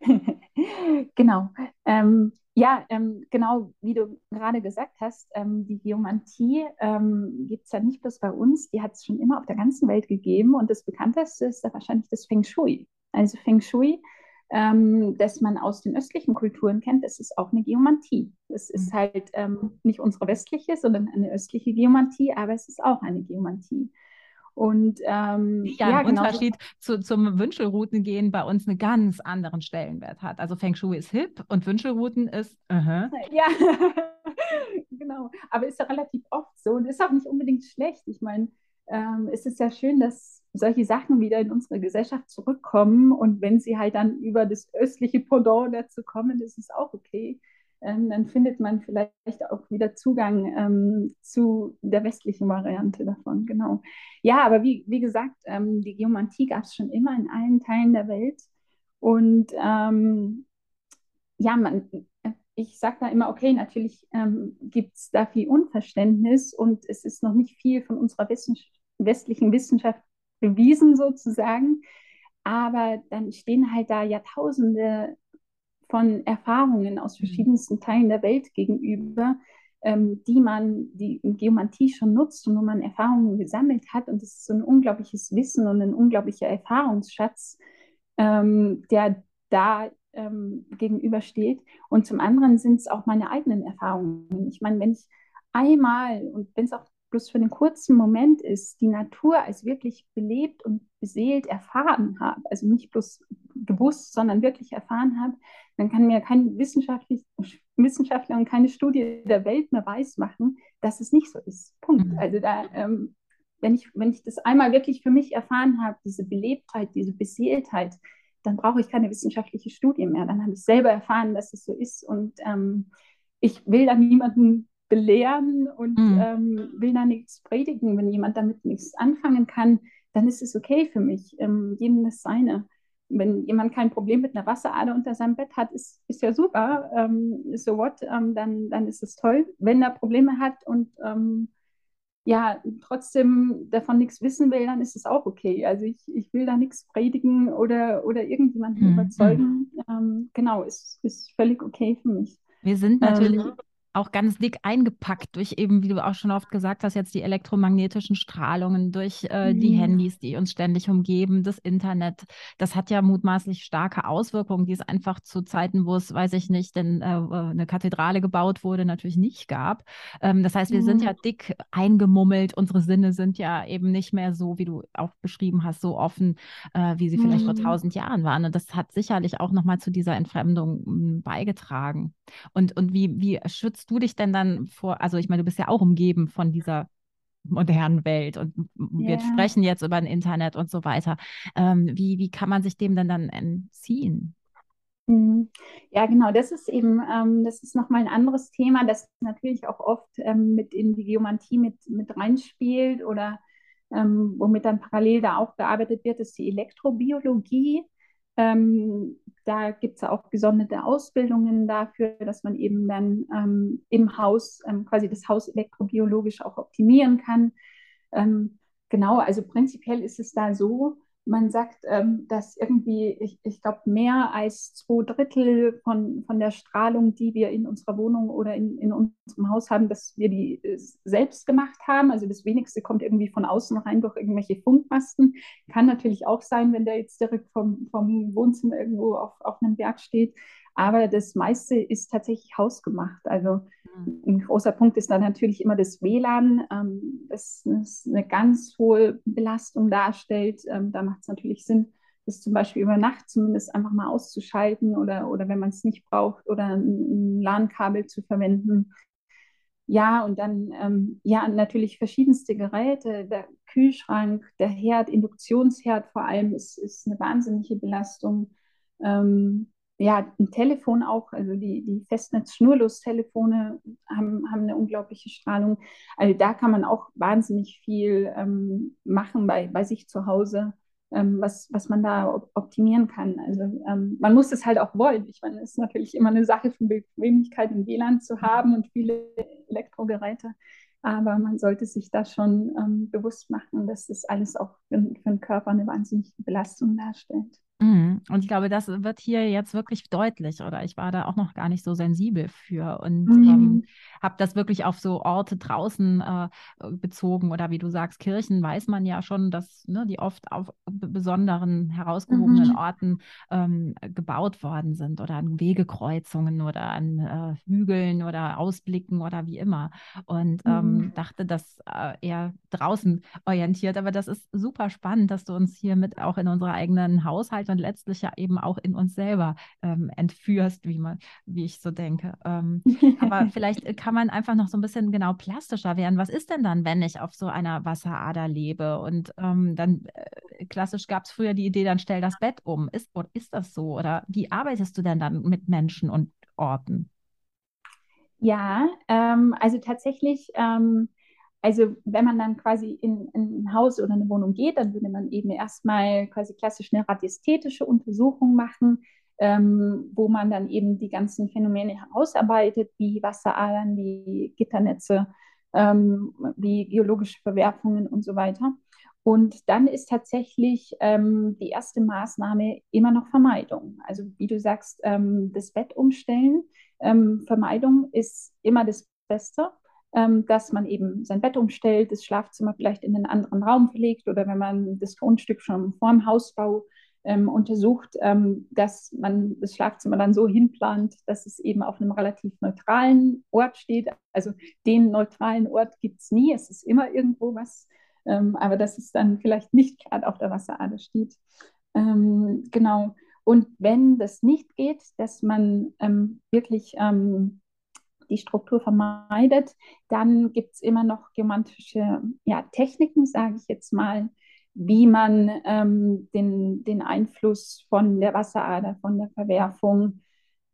genau. Ähm, ja, ähm, genau wie du gerade gesagt hast, ähm, die Geomantie ähm, gibt es ja nicht bloß bei uns, die hat es schon immer auf der ganzen Welt gegeben und das bekannteste ist da wahrscheinlich das Feng Shui. Also Feng Shui, ähm, das man aus den östlichen Kulturen kennt, das ist auch eine Geomantie. Es ist mhm. halt ähm, nicht unsere westliche, sondern eine östliche Geomantie, aber es ist auch eine Geomantie. Und ähm, ja, ja genau Unterschied zu, zum Wünschelrouten gehen bei uns einen ganz anderen Stellenwert hat. Also Feng Shui ist hip und Wünschelrouten ist. Uh -huh. Ja, genau. Aber ist ja relativ oft so und ist auch nicht unbedingt schlecht. Ich meine, ähm, es ist ja schön, dass solche Sachen wieder in unsere Gesellschaft zurückkommen und wenn sie halt dann über das östliche Pendant dazu kommen, ist es auch okay ähm, dann findet man vielleicht auch wieder Zugang ähm, zu der westlichen Variante davon. Genau. Ja, aber wie, wie gesagt, ähm, die Geomantie gab es schon immer in allen Teilen der Welt. Und ähm, ja, man, ich sage da immer, okay, natürlich ähm, gibt es da viel Unverständnis und es ist noch nicht viel von unserer Wissens westlichen Wissenschaft bewiesen sozusagen. Aber dann stehen halt da Jahrtausende von Erfahrungen aus mhm. verschiedensten Teilen der Welt gegenüber, ähm, die man, die Geomantie schon nutzt und wo man Erfahrungen gesammelt hat. Und es ist so ein unglaubliches Wissen und ein unglaublicher Erfahrungsschatz, ähm, der da ähm, gegenübersteht. Und zum anderen sind es auch meine eigenen Erfahrungen. Ich meine, wenn ich einmal und wenn es auch bloß für einen kurzen Moment ist, die Natur als wirklich belebt und beseelt erfahren habe, also nicht bloß gewusst, sondern wirklich erfahren habe, dann kann mir kein Wissenschaftler und keine Studie der Welt mehr weismachen, dass es nicht so ist. Punkt. Mhm. Also da, ähm, wenn, ich, wenn ich das einmal wirklich für mich erfahren habe, diese Belebtheit, diese Beseeltheit, dann brauche ich keine wissenschaftliche Studie mehr. Dann habe ich selber erfahren, dass es so ist. Und ähm, ich will da niemanden belehren und mhm. ähm, will da nichts predigen. Wenn jemand damit nichts anfangen kann, dann ist es okay für mich. Ähm, jedem das seine. Wenn jemand kein Problem mit einer Wasserader unter seinem Bett hat, ist, ist ja super. Ähm, so what, ähm, dann, dann ist es toll. Wenn er Probleme hat und ähm, ja, trotzdem davon nichts wissen will, dann ist es auch okay. Also ich, ich will da nichts predigen oder, oder irgendjemanden mhm. überzeugen. Ähm, genau, ist, ist völlig okay für mich. Wir sind natürlich ähm, auch ganz dick eingepackt durch eben, wie du auch schon oft gesagt hast, jetzt die elektromagnetischen Strahlungen, durch äh, mhm. die Handys, die uns ständig umgeben, das Internet. Das hat ja mutmaßlich starke Auswirkungen, die es einfach zu Zeiten, wo es, weiß ich nicht, denn äh, eine Kathedrale gebaut wurde, natürlich nicht gab. Ähm, das heißt, wir mhm. sind ja dick eingemummelt. Unsere Sinne sind ja eben nicht mehr so, wie du auch beschrieben hast, so offen, äh, wie sie vielleicht mhm. vor tausend Jahren waren. Und das hat sicherlich auch nochmal zu dieser Entfremdung hm, beigetragen. Und, und wie, wie schützt schützt du dich denn dann vor, also ich meine, du bist ja auch umgeben von dieser modernen Welt und wir yeah. sprechen jetzt über ein Internet und so weiter. Ähm, wie, wie kann man sich dem denn dann entziehen? Mhm. Ja, genau, das ist eben, ähm, das ist nochmal ein anderes Thema, das natürlich auch oft ähm, mit in die Geomantie mit, mit reinspielt oder ähm, womit dann parallel da auch gearbeitet wird, ist die Elektrobiologie. Ähm, da gibt es auch gesonderte Ausbildungen dafür, dass man eben dann ähm, im Haus ähm, quasi das Haus elektrobiologisch auch optimieren kann. Ähm, genau, also prinzipiell ist es da so, man sagt, ähm, dass irgendwie, ich, ich glaube, mehr als zwei Drittel von, von der Strahlung, die wir in unserer Wohnung oder in, in unserem Haus haben, dass wir die äh, selbst gemacht haben. Also das wenigste kommt irgendwie von außen rein durch irgendwelche Funkmasten. Kann natürlich auch sein, wenn der jetzt direkt vom, vom Wohnzimmer irgendwo auf, auf einem Berg steht. Aber das meiste ist tatsächlich hausgemacht. Also mhm. ein großer Punkt ist dann natürlich immer das WLAN, ähm, das, das, eine ganz hohe Belastung darstellt. Ähm, da macht es natürlich Sinn, das zum Beispiel über Nacht zumindest einfach mal auszuschalten oder, oder wenn man es nicht braucht oder ein, ein LAN-Kabel zu verwenden. Ja, und dann ähm, ja natürlich verschiedenste Geräte, der Kühlschrank, der Herd, Induktionsherd vor allem ist, ist eine wahnsinnige Belastung. Ähm, ja, ein Telefon auch, also die, die Festnetz-Schnurlos-Telefone haben, haben eine unglaubliche Strahlung. Also da kann man auch wahnsinnig viel ähm, machen bei, bei sich zu Hause, ähm, was, was man da optimieren kann. Also ähm, man muss es halt auch wollen. Ich meine, es ist natürlich immer eine Sache von Bequemlichkeit, ein WLAN zu haben und viele Elektrogeräte. Aber man sollte sich da schon ähm, bewusst machen, dass das alles auch für, für den Körper eine wahnsinnige Belastung darstellt. Mhm. Und ich glaube, das wird hier jetzt wirklich deutlich, oder ich war da auch noch gar nicht so sensibel für und mhm. ähm, habe das wirklich auf so Orte draußen äh, bezogen oder wie du sagst, Kirchen weiß man ja schon, dass ne, die oft auf besonderen, herausgehobenen mhm. Orten ähm, gebaut worden sind oder an Wegekreuzungen oder an äh, Hügeln oder Ausblicken oder wie immer. Und ähm, mhm. dachte, das äh, eher draußen orientiert. Aber das ist super spannend, dass du uns hier mit auch in unserer eigenen Haushalt und letztlich ja eben auch in uns selber ähm, entführst, wie man, wie ich so denke. Ähm, aber vielleicht äh, kann man einfach noch so ein bisschen genau plastischer werden. Was ist denn dann, wenn ich auf so einer Wasserader lebe? Und ähm, dann äh, klassisch gab es früher die Idee, dann stell das Bett um. Ist, ist das so? Oder wie arbeitest du denn dann mit Menschen und Orten? Ja, ähm, also tatsächlich ähm, also wenn man dann quasi in, in, ein Haus oder eine Wohnung geht, dann würde man eben erstmal quasi klassisch eine radiästhetische Untersuchung machen, ähm, wo man dann eben die ganzen Phänomene herausarbeitet, wie Wasseradern, wie Gitternetze, ähm, wie geologische Verwerfungen und so weiter. Und dann ist tatsächlich ähm, die erste Maßnahme immer noch Vermeidung. Also wie du sagst, ähm, das Bett umstellen. Ähm, Vermeidung ist immer das Beste dass man eben sein Bett umstellt, das Schlafzimmer vielleicht in einen anderen Raum verlegt oder wenn man das Grundstück schon vor dem Hausbau ähm, untersucht, ähm, dass man das Schlafzimmer dann so hinplant, dass es eben auf einem relativ neutralen Ort steht. Also den neutralen Ort gibt es nie, es ist immer irgendwo was, ähm, aber dass es dann vielleicht nicht gerade auf der Wasserader steht. Ähm, genau. Und wenn das nicht geht, dass man ähm, wirklich ähm, die Struktur vermeidet. Dann gibt es immer noch geomantische ja, Techniken, sage ich jetzt mal, wie man ähm, den, den Einfluss von der Wasserader, von der Verwerfung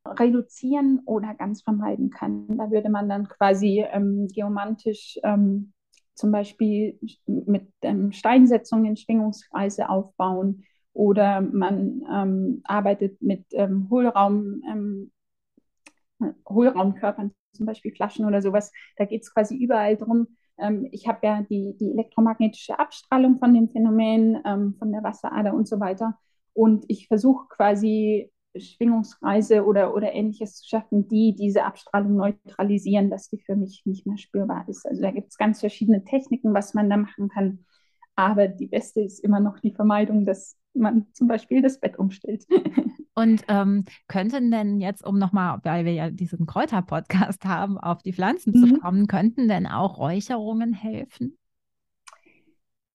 reduzieren oder ganz vermeiden kann. Da würde man dann quasi ähm, geomantisch ähm, zum Beispiel mit ähm, Steinsetzungen Schwingungskreise aufbauen oder man ähm, arbeitet mit ähm, Hohlraum, ähm, Hohlraumkörpern zum Beispiel Flaschen oder sowas. Da geht es quasi überall drum. Ähm, ich habe ja die, die elektromagnetische Abstrahlung von dem Phänomen, ähm, von der Wasserader und so weiter. Und ich versuche quasi Schwingungskreise oder, oder ähnliches zu schaffen, die diese Abstrahlung neutralisieren, dass die für mich nicht mehr spürbar ist. Also da gibt es ganz verschiedene Techniken, was man da machen kann. Aber die beste ist immer noch die Vermeidung, dass man zum Beispiel das Bett umstellt. Und ähm, könnten denn jetzt, um nochmal, weil wir ja diesen Kräuter-Podcast haben, auf die Pflanzen mhm. zu kommen, könnten denn auch Räucherungen helfen?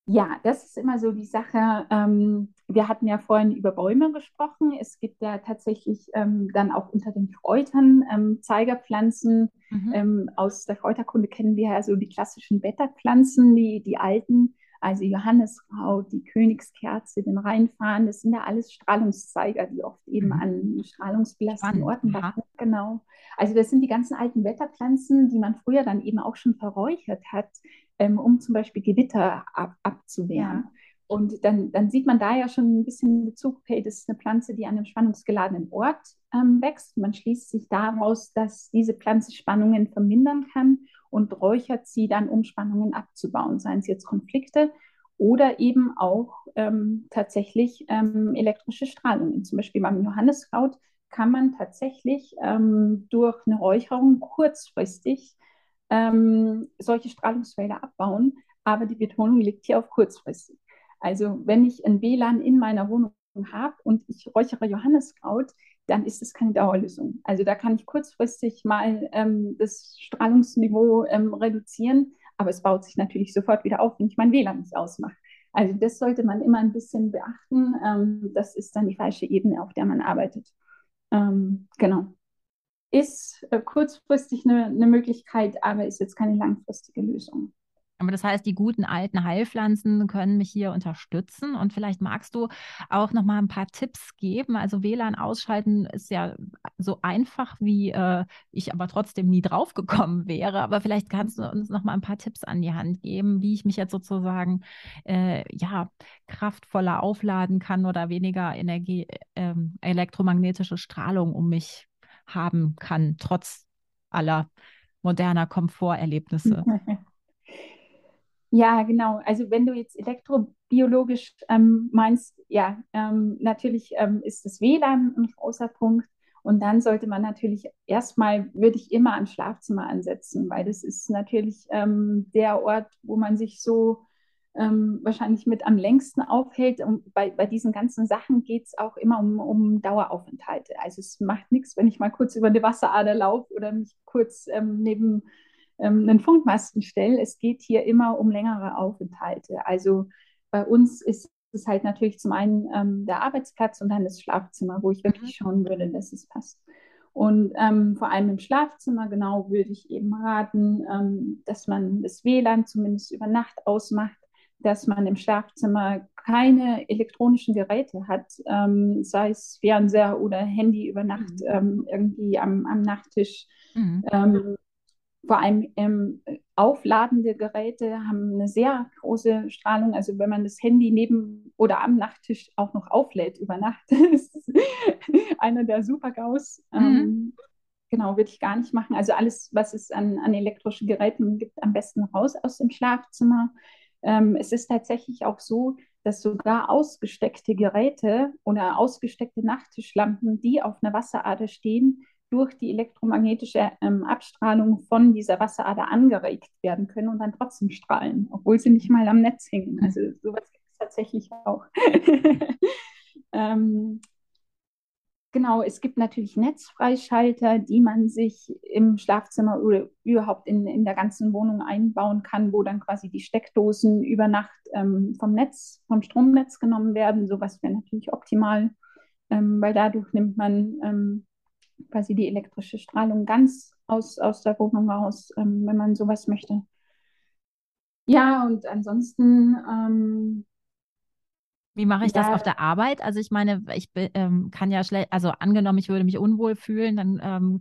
Ja, das ist immer so die Sache. Ähm, wir hatten ja vorhin über Bäume gesprochen. Es gibt ja tatsächlich ähm, dann auch unter den Kräutern ähm, Zeigerpflanzen. Mhm. Ähm, aus der Kräuterkunde kennen wir ja so die klassischen Blätterpflanzen, die, die alten also Johanneskraut, die Königskerze, den Rheinfahren, das sind ja alles Strahlungszeiger, die oft eben mhm. an strahlungsbelasteten Orten wachsen. Genau. Also das sind die ganzen alten Wetterpflanzen, die man früher dann eben auch schon verräuchert hat, ähm, um zum Beispiel Gewitter ab abzuwehren. Ja. Und dann, dann sieht man da ja schon ein bisschen Bezug, okay, das ist eine Pflanze, die an einem spannungsgeladenen Ort ähm, wächst. Man schließt sich daraus, dass diese Pflanze Spannungen vermindern kann und räuchert sie dann, um Spannungen abzubauen, seien es jetzt Konflikte oder eben auch ähm, tatsächlich ähm, elektrische Strahlungen. Zum Beispiel beim Johanniskraut kann man tatsächlich ähm, durch eine Räucherung kurzfristig ähm, solche Strahlungsfelder abbauen, aber die Betonung liegt hier auf kurzfristig. Also wenn ich ein WLAN in meiner Wohnung habe und ich räuchere Johanniskraut, dann ist es keine Dauerlösung. Also da kann ich kurzfristig mal ähm, das Strahlungsniveau ähm, reduzieren, aber es baut sich natürlich sofort wieder auf, wenn ich mein WLAN nicht ausmache. Also das sollte man immer ein bisschen beachten. Ähm, das ist dann die falsche Ebene, auf der man arbeitet. Ähm, genau. Ist äh, kurzfristig eine, eine Möglichkeit, aber ist jetzt keine langfristige Lösung. Aber das heißt, die guten alten Heilpflanzen können mich hier unterstützen. Und vielleicht magst du auch noch mal ein paar Tipps geben. Also WLAN ausschalten ist ja so einfach, wie äh, ich aber trotzdem nie drauf gekommen wäre. Aber vielleicht kannst du uns noch mal ein paar Tipps an die Hand geben, wie ich mich jetzt sozusagen äh, ja kraftvoller aufladen kann oder weniger Energie, äh, elektromagnetische Strahlung um mich haben kann, trotz aller moderner Komforterlebnisse. Ja, genau. Also wenn du jetzt elektrobiologisch ähm, meinst, ja, ähm, natürlich ähm, ist das WLAN ein großer Punkt. Und dann sollte man natürlich erstmal, würde ich immer am Schlafzimmer ansetzen, weil das ist natürlich ähm, der Ort, wo man sich so ähm, wahrscheinlich mit am längsten aufhält. Und bei, bei diesen ganzen Sachen geht es auch immer um, um Daueraufenthalte. Also es macht nichts, wenn ich mal kurz über eine Wasserader laufe oder mich kurz ähm, neben ähm, einen Funkmasten stelle. Es geht hier immer um längere Aufenthalte. Also bei uns ist es halt natürlich zum einen ähm, der Arbeitsplatz und dann das Schlafzimmer, wo ich wirklich mhm. schauen würde, dass es passt. Und ähm, vor allem im Schlafzimmer, genau, würde ich eben raten, ähm, dass man das WLAN zumindest über Nacht ausmacht, dass man im Schlafzimmer keine elektronischen Geräte hat, ähm, sei es Fernseher oder Handy über Nacht mhm. Ähm, irgendwie am, am Nachttisch. Mhm. Vor allem ähm, aufladende Geräte haben eine sehr große Strahlung. Also wenn man das Handy neben oder am Nachttisch auch noch auflädt über Nacht, ist einer der Super-GAUs. Mhm. Ähm, genau, würde ich gar nicht machen. Also alles, was es an, an elektrischen Geräten gibt, am besten raus aus dem Schlafzimmer. Ähm, es ist tatsächlich auch so, dass sogar ausgesteckte Geräte oder ausgesteckte Nachttischlampen, die auf einer Wasserader stehen, durch die elektromagnetische ähm, Abstrahlung von dieser Wasserader angeregt werden können und dann trotzdem strahlen, obwohl sie nicht mal am Netz hängen. Also sowas gibt es tatsächlich auch. ähm, genau, es gibt natürlich Netzfreischalter, die man sich im Schlafzimmer oder überhaupt in, in der ganzen Wohnung einbauen kann, wo dann quasi die Steckdosen über Nacht ähm, vom Netz, vom Stromnetz genommen werden. Sowas wäre natürlich optimal, ähm, weil dadurch nimmt man ähm, quasi die elektrische Strahlung ganz aus, aus der Wohnung raus, ähm, wenn man sowas möchte. Ja, und ansonsten. Ähm, Wie mache ich ja, das auf der Arbeit? Also ich meine, ich ähm, kann ja schlecht, also angenommen, ich würde mich unwohl fühlen, dann ähm,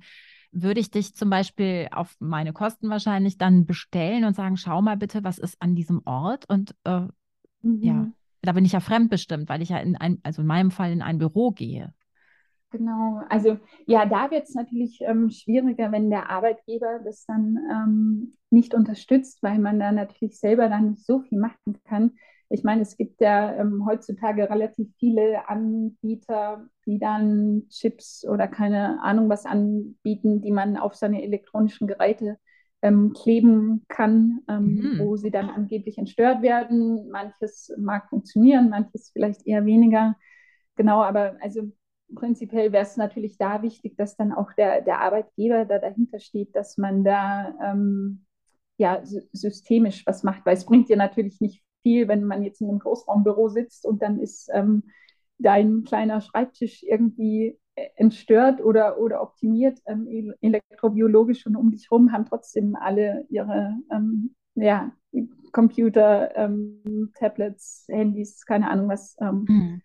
würde ich dich zum Beispiel auf meine Kosten wahrscheinlich dann bestellen und sagen, schau mal bitte, was ist an diesem Ort? Und äh, mhm. ja, da bin ich ja fremdbestimmt, weil ich ja in ein, also in meinem Fall in ein Büro gehe. Genau, also ja, da wird es natürlich ähm, schwieriger, wenn der Arbeitgeber das dann ähm, nicht unterstützt, weil man da natürlich selber dann nicht so viel machen kann. Ich meine, es gibt ja ähm, heutzutage relativ viele Anbieter, die dann Chips oder keine Ahnung was anbieten, die man auf seine elektronischen Geräte ähm, kleben kann, ähm, mhm. wo sie dann angeblich entstört werden. Manches mag funktionieren, manches vielleicht eher weniger. Genau, aber also prinzipiell wäre es natürlich da wichtig, dass dann auch der, der Arbeitgeber da dahinter steht, dass man da ähm, ja, systemisch was macht, weil es bringt dir natürlich nicht viel, wenn man jetzt in einem Großraumbüro sitzt und dann ist ähm, dein kleiner Schreibtisch irgendwie äh, entstört oder, oder optimiert ähm, elektrobiologisch und um dich herum haben trotzdem alle ihre ähm, ja, Computer, ähm, Tablets, Handys, keine Ahnung was. Mhm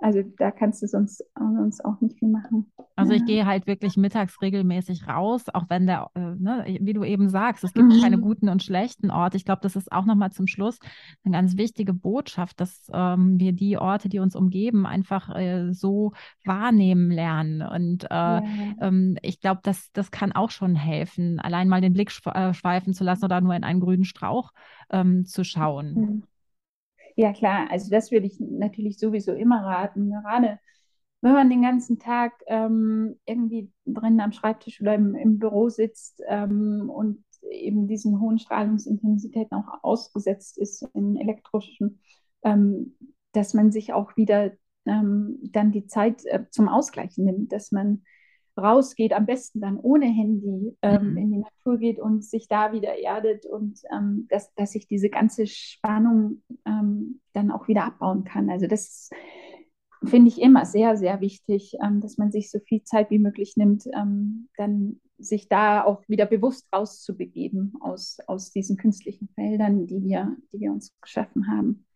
also da kannst du sonst, sonst auch nicht viel machen. Also ich gehe halt wirklich mittags regelmäßig raus, auch wenn der, äh, ne, wie du eben sagst, es gibt mhm. keine guten und schlechten Orte. Ich glaube, das ist auch nochmal zum Schluss eine ganz wichtige Botschaft, dass ähm, wir die Orte, die uns umgeben, einfach äh, so wahrnehmen lernen. Und äh, ja. ähm, ich glaube, das, das kann auch schon helfen, allein mal den Blick äh, schweifen zu lassen oder nur in einen grünen Strauch ähm, zu schauen. Mhm. Ja, klar. Also das würde ich natürlich sowieso immer raten. Gerade wenn man den ganzen Tag ähm, irgendwie drin am Schreibtisch oder im, im Büro sitzt ähm, und eben diesen hohen Strahlungsintensitäten auch ausgesetzt ist in elektrischen, ähm, dass man sich auch wieder ähm, dann die Zeit äh, zum Ausgleichen nimmt, dass man rausgeht, am besten dann ohne Handy ähm, mhm. in die Natur geht und sich da wieder erdet und ähm, dass, dass ich diese ganze Spannung ähm, dann auch wieder abbauen kann. Also das finde ich immer sehr, sehr wichtig, ähm, dass man sich so viel Zeit wie möglich nimmt, ähm, dann sich da auch wieder bewusst rauszubegeben aus, aus diesen künstlichen Feldern, die wir, die wir uns geschaffen haben.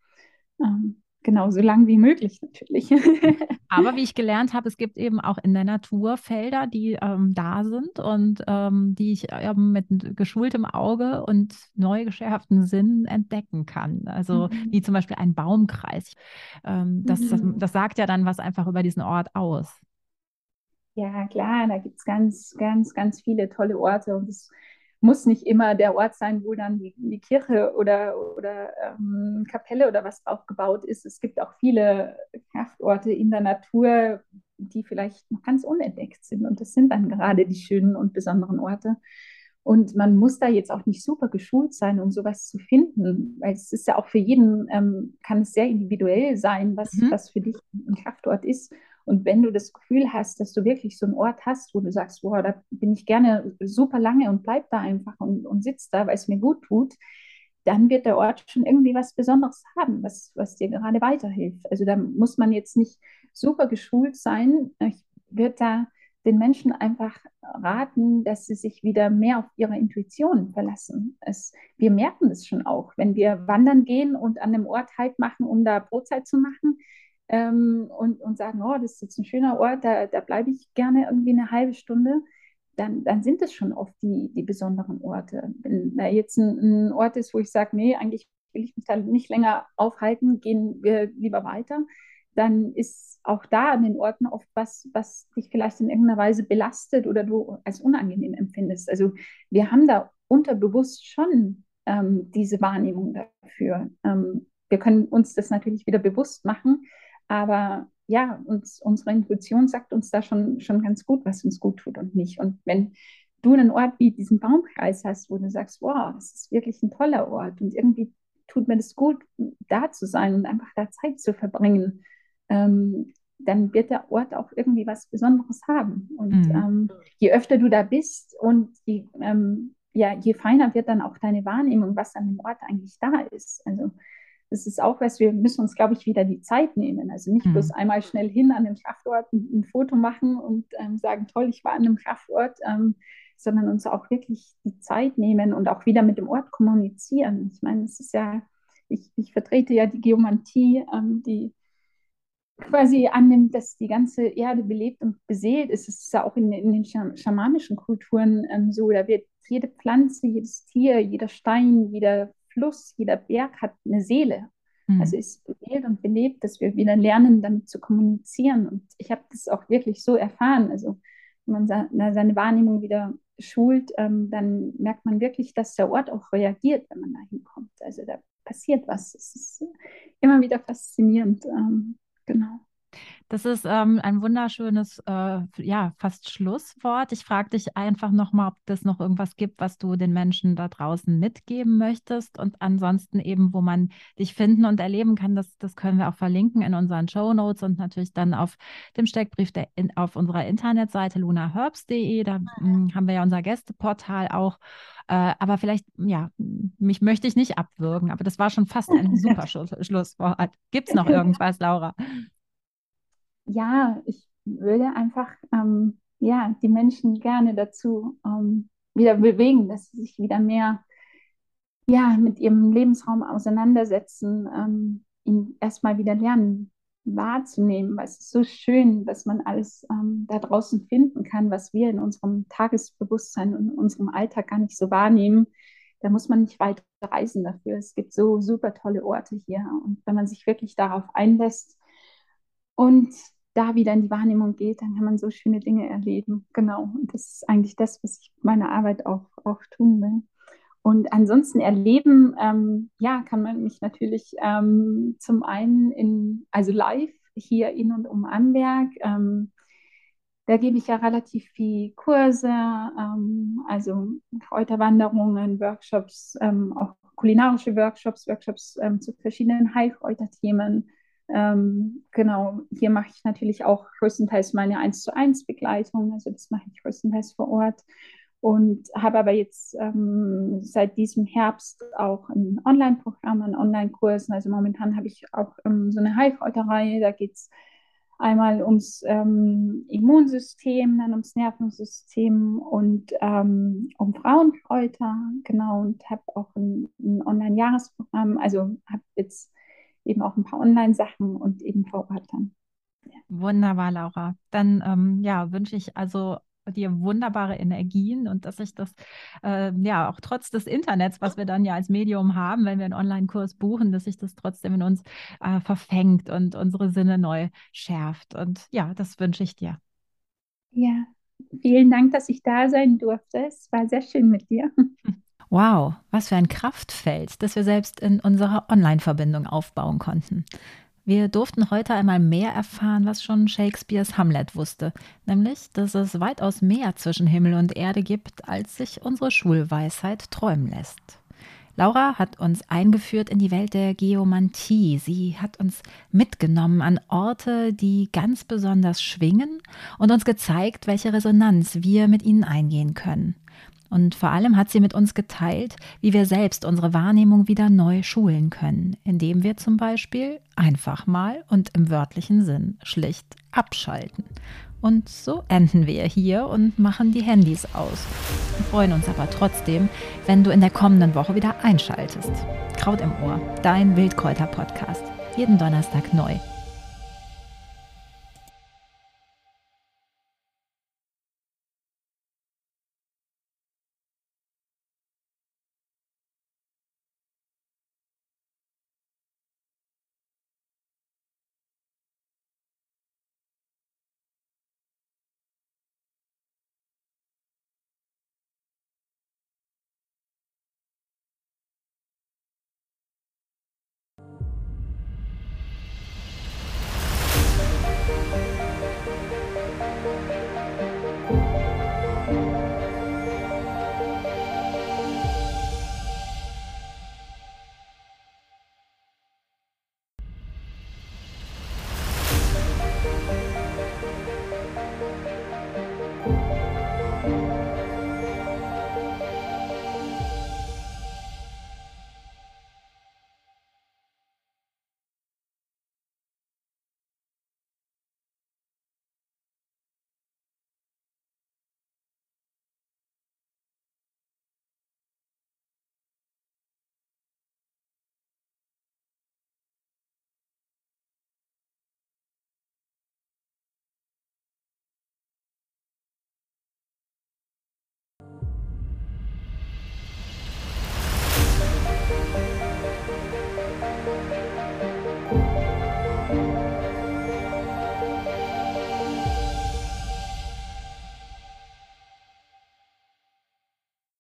Genau, so lang wie möglich natürlich. Aber wie ich gelernt habe, es gibt eben auch in der Natur Felder, die ähm, da sind und ähm, die ich ähm, mit geschultem Auge und neu geschärften Sinn entdecken kann. Also mhm. wie zum Beispiel ein Baumkreis. Ähm, das, mhm. das, das sagt ja dann was einfach über diesen Ort aus. Ja, klar, da gibt es ganz, ganz, ganz viele tolle Orte und es muss nicht immer der Ort sein, wo dann die, die Kirche oder, oder ähm, Kapelle oder was drauf gebaut ist. Es gibt auch viele Kraftorte in der Natur, die vielleicht noch ganz unentdeckt sind. Und das sind dann gerade die schönen und besonderen Orte. Und man muss da jetzt auch nicht super geschult sein, um sowas zu finden, weil es ist ja auch für jeden, ähm, kann es sehr individuell sein, was, mhm. was für dich ein Kraftort ist. Und wenn du das Gefühl hast, dass du wirklich so einen Ort hast, wo du sagst, boah, da bin ich gerne super lange und bleib da einfach und, und sitzt da, weil es mir gut tut, dann wird der Ort schon irgendwie was Besonderes haben, was, was dir gerade weiterhilft. Also da muss man jetzt nicht super geschult sein. Ich würde da den Menschen einfach raten, dass sie sich wieder mehr auf ihre Intuition verlassen. Es, wir merken es schon auch, wenn wir wandern gehen und an einem Ort Halt machen, um da Brotzeit zu machen ähm, und, und sagen, oh, das ist jetzt ein schöner Ort, da, da bleibe ich gerne irgendwie eine halbe Stunde, dann, dann sind es schon oft die, die besonderen Orte. Wenn da jetzt ein, ein Ort ist, wo ich sage, nee, eigentlich will ich mich da nicht länger aufhalten, gehen wir lieber weiter, dann ist auch da an den Orten oft was, was dich vielleicht in irgendeiner Weise belastet oder du als unangenehm empfindest. Also wir haben da unterbewusst schon ähm, diese Wahrnehmung dafür. Ähm, wir können uns das natürlich wieder bewusst machen, aber ja, uns, unsere Intuition sagt uns da schon, schon ganz gut, was uns gut tut und nicht. Und wenn du einen Ort wie diesen Baumkreis hast, wo du sagst, wow, das ist wirklich ein toller Ort und irgendwie tut mir das gut, da zu sein und einfach da Zeit zu verbringen, ähm, dann wird der Ort auch irgendwie was Besonderes haben. Und mhm. ähm, je öfter du da bist und je, ähm, ja, je feiner wird dann auch deine Wahrnehmung, was an dem Ort eigentlich da ist. Also das ist auch was, wir müssen uns, glaube ich, wieder die Zeit nehmen. Also nicht mhm. bloß einmal schnell hin an den Kraftort ein, ein Foto machen und ähm, sagen, toll, ich war an einem Kraftort, ähm, sondern uns auch wirklich die Zeit nehmen und auch wieder mit dem Ort kommunizieren. Ich meine, es ist ja, ich, ich vertrete ja die Geomantie, ähm, die quasi annimmt, dass die ganze Erde belebt und beseelt ist. Es ist ja auch in, in den schamanischen Kulturen ähm, so, da wird jede Pflanze, jedes Tier, jeder Stein, jeder Fluss, jeder Berg hat eine Seele. Mhm. Also ist beseelt und belebt, dass wir wieder lernen, damit zu kommunizieren. Und ich habe das auch wirklich so erfahren. Also wenn man seine Wahrnehmung wieder schult, ähm, dann merkt man wirklich, dass der Ort auch reagiert, wenn man da hinkommt. Also da passiert was. Es ist immer wieder faszinierend. Ähm, genau. Das ist ähm, ein wunderschönes, äh, ja, fast Schlusswort. Ich frage dich einfach nochmal, ob es noch irgendwas gibt, was du den Menschen da draußen mitgeben möchtest. Und ansonsten eben, wo man dich finden und erleben kann, das, das können wir auch verlinken in unseren Show Notes und natürlich dann auf dem Steckbrief der, in, auf unserer Internetseite lunaherbs.de. Da mh, hm, haben wir ja unser Gästeportal auch. Äh, aber vielleicht, ja, mich möchte ich nicht abwürgen, aber das war schon fast ein super Schlusswort. Gibt es noch irgendwas, Laura? Ja, ich würde einfach ähm, ja, die Menschen gerne dazu ähm, wieder bewegen, dass sie sich wieder mehr ja, mit ihrem Lebensraum auseinandersetzen, ähm, ihn erstmal wieder lernen wahrzunehmen, weil es ist so schön, dass man alles ähm, da draußen finden kann, was wir in unserem Tagesbewusstsein und in unserem Alltag gar nicht so wahrnehmen. Da muss man nicht weit reisen dafür. Es gibt so super tolle Orte hier. Und wenn man sich wirklich darauf einlässt und da wieder in die Wahrnehmung geht, dann kann man so schöne Dinge erleben. Genau. Und das ist eigentlich das, was ich mit meiner Arbeit auch, auch tun will. Und ansonsten erleben, ähm, ja, kann man mich natürlich ähm, zum einen in, also live hier in und um Amberg. Ähm, da gebe ich ja relativ viel Kurse, ähm, also Kräuterwanderungen, Workshops, ähm, auch kulinarische Workshops, Workshops ähm, zu verschiedenen Heilkräuterthemen. Ähm, genau, hier mache ich natürlich auch größtenteils meine 1 zu 1 Begleitung, also das mache ich größtenteils vor Ort. Und habe aber jetzt ähm, seit diesem Herbst auch ein Online-Programm, ein Online-Kursen. Also momentan habe ich auch ähm, so eine Heilkräuterreihe, da geht es einmal ums ähm, Immunsystem, dann ums Nervensystem und ähm, um Frauenkräuter, genau, und habe auch ein, ein Online-Jahresprogramm, also habe jetzt eben auch ein paar Online-Sachen und eben vor Ort dann. Ja. Wunderbar, Laura. Dann ähm, ja, wünsche ich also dir wunderbare Energien und dass sich das äh, ja auch trotz des Internets, was wir dann ja als Medium haben, wenn wir einen Online-Kurs buchen, dass sich das trotzdem in uns äh, verfängt und unsere Sinne neu schärft. Und ja, das wünsche ich dir. Ja, vielen Dank, dass ich da sein durfte. Es war sehr schön mit dir. Wow, was für ein Kraftfeld, das wir selbst in unserer Online-Verbindung aufbauen konnten. Wir durften heute einmal mehr erfahren, was schon Shakespeares Hamlet wusste, nämlich, dass es weitaus mehr zwischen Himmel und Erde gibt, als sich unsere Schulweisheit träumen lässt. Laura hat uns eingeführt in die Welt der Geomantie. Sie hat uns mitgenommen an Orte, die ganz besonders schwingen und uns gezeigt, welche Resonanz wir mit ihnen eingehen können. Und vor allem hat sie mit uns geteilt, wie wir selbst unsere Wahrnehmung wieder neu schulen können, indem wir zum Beispiel einfach mal und im wörtlichen Sinn schlicht abschalten. Und so enden wir hier und machen die Handys aus. Wir freuen uns aber trotzdem, wenn du in der kommenden Woche wieder einschaltest. Kraut im Ohr, dein Wildkräuter-Podcast. Jeden Donnerstag neu.